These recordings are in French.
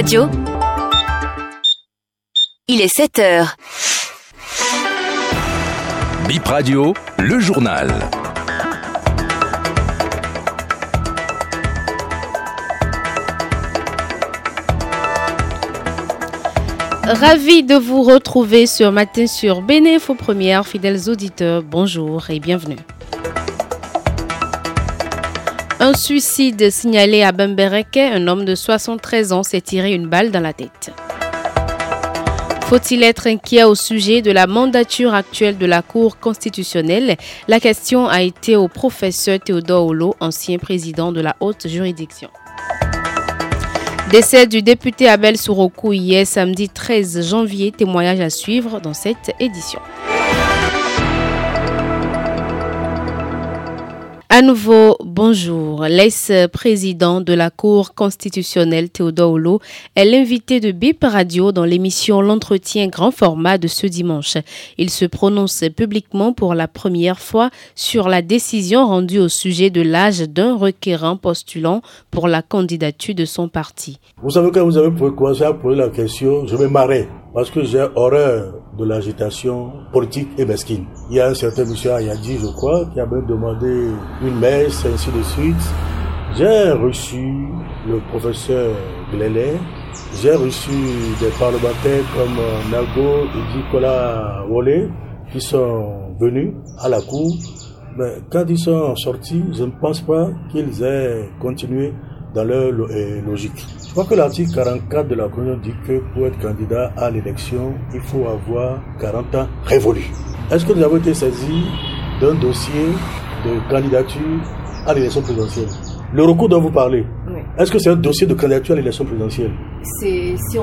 Radio. Il est 7 heures. Bip Radio, le journal. Ravi de vous retrouver ce matin sur Bénéfo Première, fidèles auditeurs. Bonjour et bienvenue. Un suicide signalé à Bembereke, un homme de 73 ans s'est tiré une balle dans la tête. Faut-il être inquiet au sujet de la mandature actuelle de la Cour constitutionnelle? La question a été au professeur Théodore Holo, ancien président de la haute juridiction. Décès du député Abel Sourokou hier samedi 13 janvier, témoignage à suivre dans cette édition. À nouveau, bonjour. L'ex-président de la Cour constitutionnelle, Théodore Holo, est l'invité de BIP Radio dans l'émission L'entretien grand format de ce dimanche. Il se prononce publiquement pour la première fois sur la décision rendue au sujet de l'âge d'un requérant postulant pour la candidature de son parti. Vous savez, quand vous avez commencé à poser la question, je me marrais parce que j'ai horreur de l'agitation politique et mesquine. Il y a un certain monsieur Ayadi, je crois, qui a même demandé une messe, ainsi de suite. J'ai reçu le professeur Glélé, j'ai reçu des parlementaires comme Nago et Nicolas Wole qui sont venus à la cour. Mais quand ils sont sortis, je ne pense pas qu'ils aient continué dans leur logique. Je crois que l'article 44 de la Constitution dit que pour être candidat à l'élection, il faut avoir 40 ans révolus. Est-ce que nous avons été saisis d'un dossier de candidature à l'élection présidentielle? Le recours dont vous parlez, oui. est-ce que c'est un dossier de candidature à l'élection présidentielle? C'est si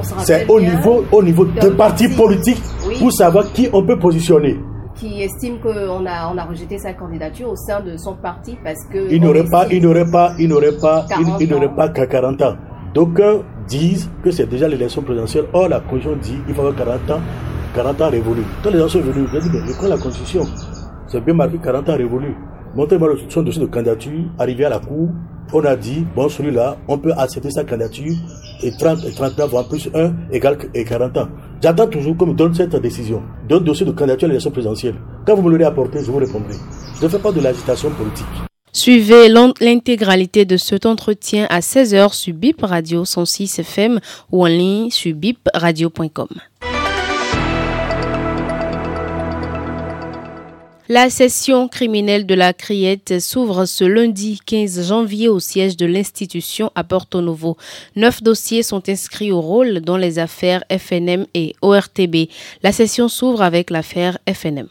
au niveau, au niveau de partis politiques oui. pour savoir qui on peut positionner qui estime qu'on a, on a rejeté sa candidature au sein de son parti parce que... Il n'aurait pas, il n'aurait pas, il n'aurait pas, il, n'aurait pas qu'à 40 ans. D'aucuns disent que c'est déjà l'élection présidentielle. Or, la Constitution dit qu'il faut avoir 40 ans, 40 ans révolus. Quand les gens sont venus, ils ont dit, mais je la Constitution. C'est bien marqué 40 ans révolus. Montrez-moi son dossier de candidature, arrivé à la Cour, on a dit, bon, celui-là, on peut accepter sa candidature et 30 et 39 voire plus 1 égale et 40 ans. J'attends toujours qu'on me donne cette décision, d'un dossier de candidature à l'élection présidentielle. Quand vous me l'aurez apporté, je vous répondrai. Je ne fais pas de l'agitation politique. Suivez l'intégralité de cet entretien à 16h sur BIP Radio 106 FM ou en ligne sur bipradio.com. La session criminelle de la Criette s'ouvre ce lundi 15 janvier au siège de l'institution à Porto Novo. Neuf dossiers sont inscrits au rôle dans les affaires FNM et ORTB. La session s'ouvre avec l'affaire FNM.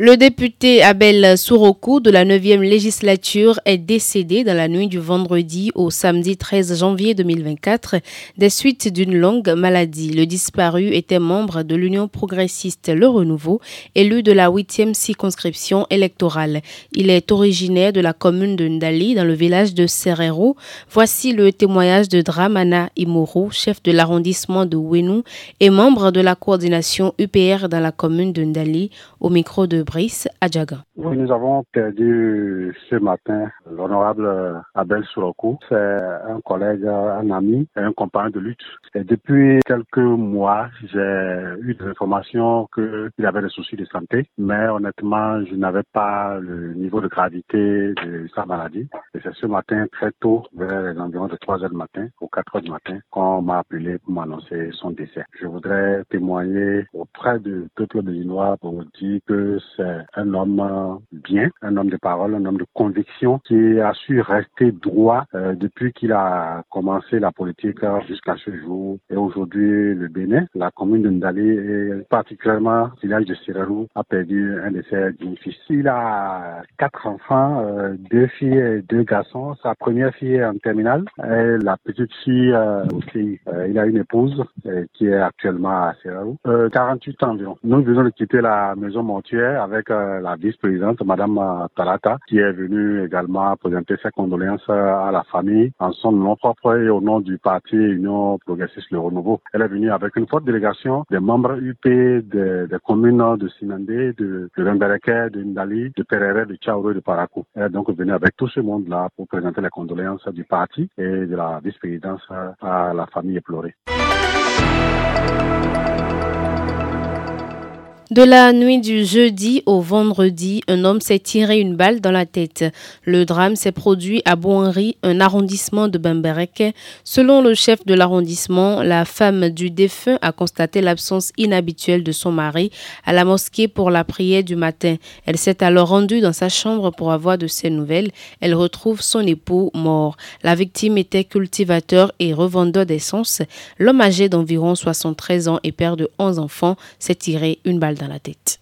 Le député Abel Sourokou de la 9e législature est décédé dans la nuit du vendredi au samedi 13 janvier 2024 des suites d'une longue maladie. Le disparu était membre de l'Union progressiste Le Renouveau, élu de la 8e circonscription électorale. Il est originaire de la commune de Ndali dans le village de Serrero. Voici le témoignage de Dramana Imoro, chef de l'arrondissement de Wenou et membre de la coordination UPR dans la commune de Ndali, au micro de Oui, nous avons perdu ce matin l'honorable Abel Sourokou. C'est un collègue, un ami et un compagnon de lutte. Et depuis quelques mois, j'ai eu des informations qu'il avait des soucis de santé, mais honnêtement, je n'avais pas le niveau de gravité de sa maladie. Et c'est ce matin, très tôt, vers les environs de 3 heures du matin ou 4 heures du matin, qu'on m'a appelé pour m'annoncer son décès. Je voudrais témoigner auprès du peuple béninois pour dire que c'est un homme bien, un homme de parole, un homme de conviction qui a su rester droit euh, depuis qu'il a commencé la politique jusqu'à ce jour. Et aujourd'hui, le Bénin, la commune de Ndali et particulièrement le village de Sirarou a perdu un de ses fils. Il a quatre enfants, euh, deux filles et deux garçons. Sa première fille est en terminale et la petite fille euh, aussi. il a une épouse qui est actuellement à Sirarou. 48 ans environ. Nous venons de quitter la maison mortuaire avec euh, la vice-présidente, Madame euh, Talata, qui est venue également présenter ses condoléances à la famille en son nom propre et au nom du parti Union Progressiste Le Renouveau. Elle est venue avec une forte délégation des membres UP des, communes de Sinandé, de, de de Ndali, de Perere, de Tchaouro et de Parakou. Elle est donc venue avec tout ce monde-là pour présenter les condoléances du parti et de la vice-présidence à la famille éplorée. De la nuit du jeudi au vendredi, un homme s'est tiré une balle dans la tête. Le drame s'est produit à Boinry, un arrondissement de Bamberek. Selon le chef de l'arrondissement, la femme du défunt a constaté l'absence inhabituelle de son mari à la mosquée pour la prière du matin. Elle s'est alors rendue dans sa chambre pour avoir de ses nouvelles. Elle retrouve son époux mort. La victime était cultivateur et revendeur d'essence. L'homme âgé d'environ 73 ans et père de 11 enfants s'est tiré une balle la tête.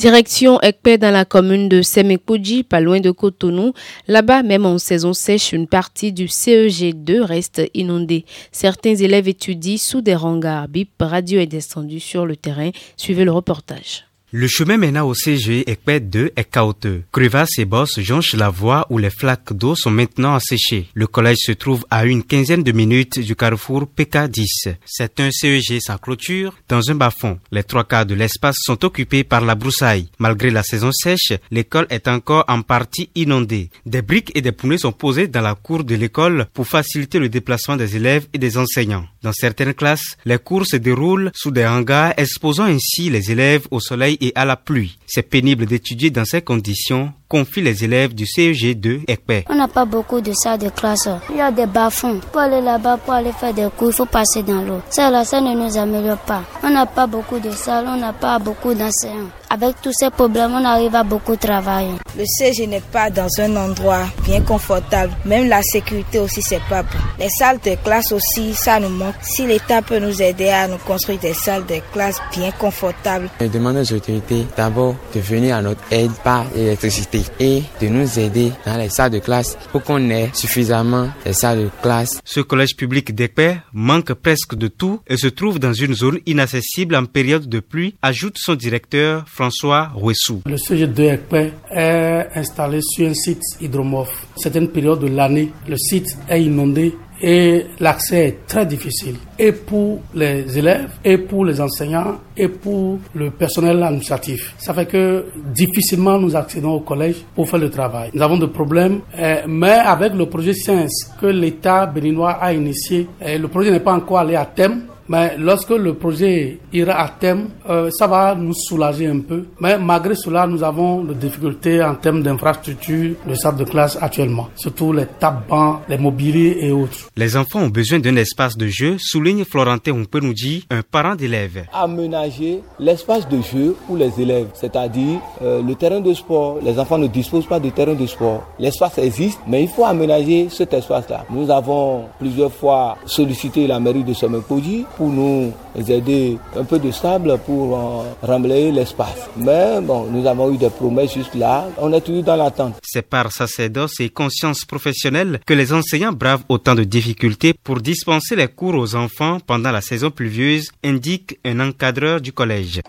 Direction Ekpe dans la commune de Semekpoji, pas loin de Cotonou. Là-bas, même en saison sèche, une partie du CEG2 reste inondée. Certains élèves étudient sous des hangars. BIP Radio est descendu sur le terrain. Suivez le reportage. Le chemin menant au CG Ekpet 2 est chaotique. Crevasses et bosses jonchent la voie où les flaques d'eau sont maintenant asséchées. Le collège se trouve à une quinzaine de minutes du carrefour PK10. C'est un CEG sans clôture dans un bas-fond. Les trois quarts de l'espace sont occupés par la broussaille. Malgré la saison sèche, l'école est encore en partie inondée. Des briques et des poulets sont posés dans la cour de l'école pour faciliter le déplacement des élèves et des enseignants. Dans certaines classes, les cours se déroulent sous des hangars exposant ainsi les élèves au soleil et à la pluie. C'est pénible d'étudier dans ces conditions, confient les élèves du CEG2 ECPE. On n'a pas beaucoup de salles de classe. Il y a des bas-fonds. Pour aller là-bas, pour aller faire des cours, il faut passer dans l'eau. Ça, là, ça ne nous améliore pas. On n'a pas beaucoup de salles, on n'a pas beaucoup d'enseignants. Avec tous ces problèmes, on arrive à beaucoup travailler. Le CEG n'est pas dans un endroit bien confortable. Même la sécurité aussi, c'est pas bon. Les salles de classe aussi, ça nous manque. Si l'État peut nous aider à nous construire des salles de classe bien confortables. Je demande aux autorités d'abord de venir à notre aide par l'électricité et de nous aider dans les salles de classe pour qu'on ait suffisamment de salles de classe. Ce collège public d'Ekpe manque presque de tout et se trouve dans une zone inaccessible en période de pluie, ajoute son directeur François Rouessou. Le sujet de Ekpe est installé sur un site hydromorphe. C'est une période de l'année. Le site est inondé et l'accès est très difficile et pour les élèves et pour les enseignants et pour le personnel administratif. Ça fait que difficilement nous accédons au collège pour faire le travail. Nous avons des problèmes, eh, mais avec le projet Science que l'État béninois a initié, eh, le projet n'est pas encore allé à thème, mais lorsque le projet ira à terme, euh, ça va nous soulager un peu. Mais malgré cela, nous avons des difficultés en termes d'infrastructures de salle de classe actuellement, surtout les tables bancs, les mobiliers et autres. Les enfants ont besoin d'un espace de jeu, souligne Florentin dit, un parent d'élève. Aménager l'espace de jeu pour les élèves, c'est-à-dire euh, le terrain de sport. Les enfants ne disposent pas de terrain de sport. L'espace existe, mais il faut aménager cet espace-là. Nous avons plusieurs fois sollicité la mairie de Somekoji pour nous aider un peu de sable pour euh, remblayer l'espace. Mais bon, nous avons eu des promesses juste là. On est toujours dans l'attente. C'est par sacerdoce et conscience professionnelle que les enseignants bravent autant de difficultés pour dispenser les cours aux enfants pendant la saison pluvieuse, indique un encadreur du collège.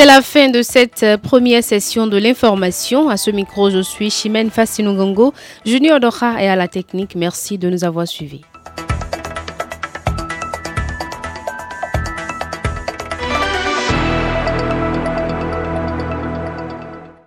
C'est la fin de cette euh, première session de l'information. À ce micro, je suis Chimène Fassinou Junior Doha et à la technique. Merci de nous avoir suivis.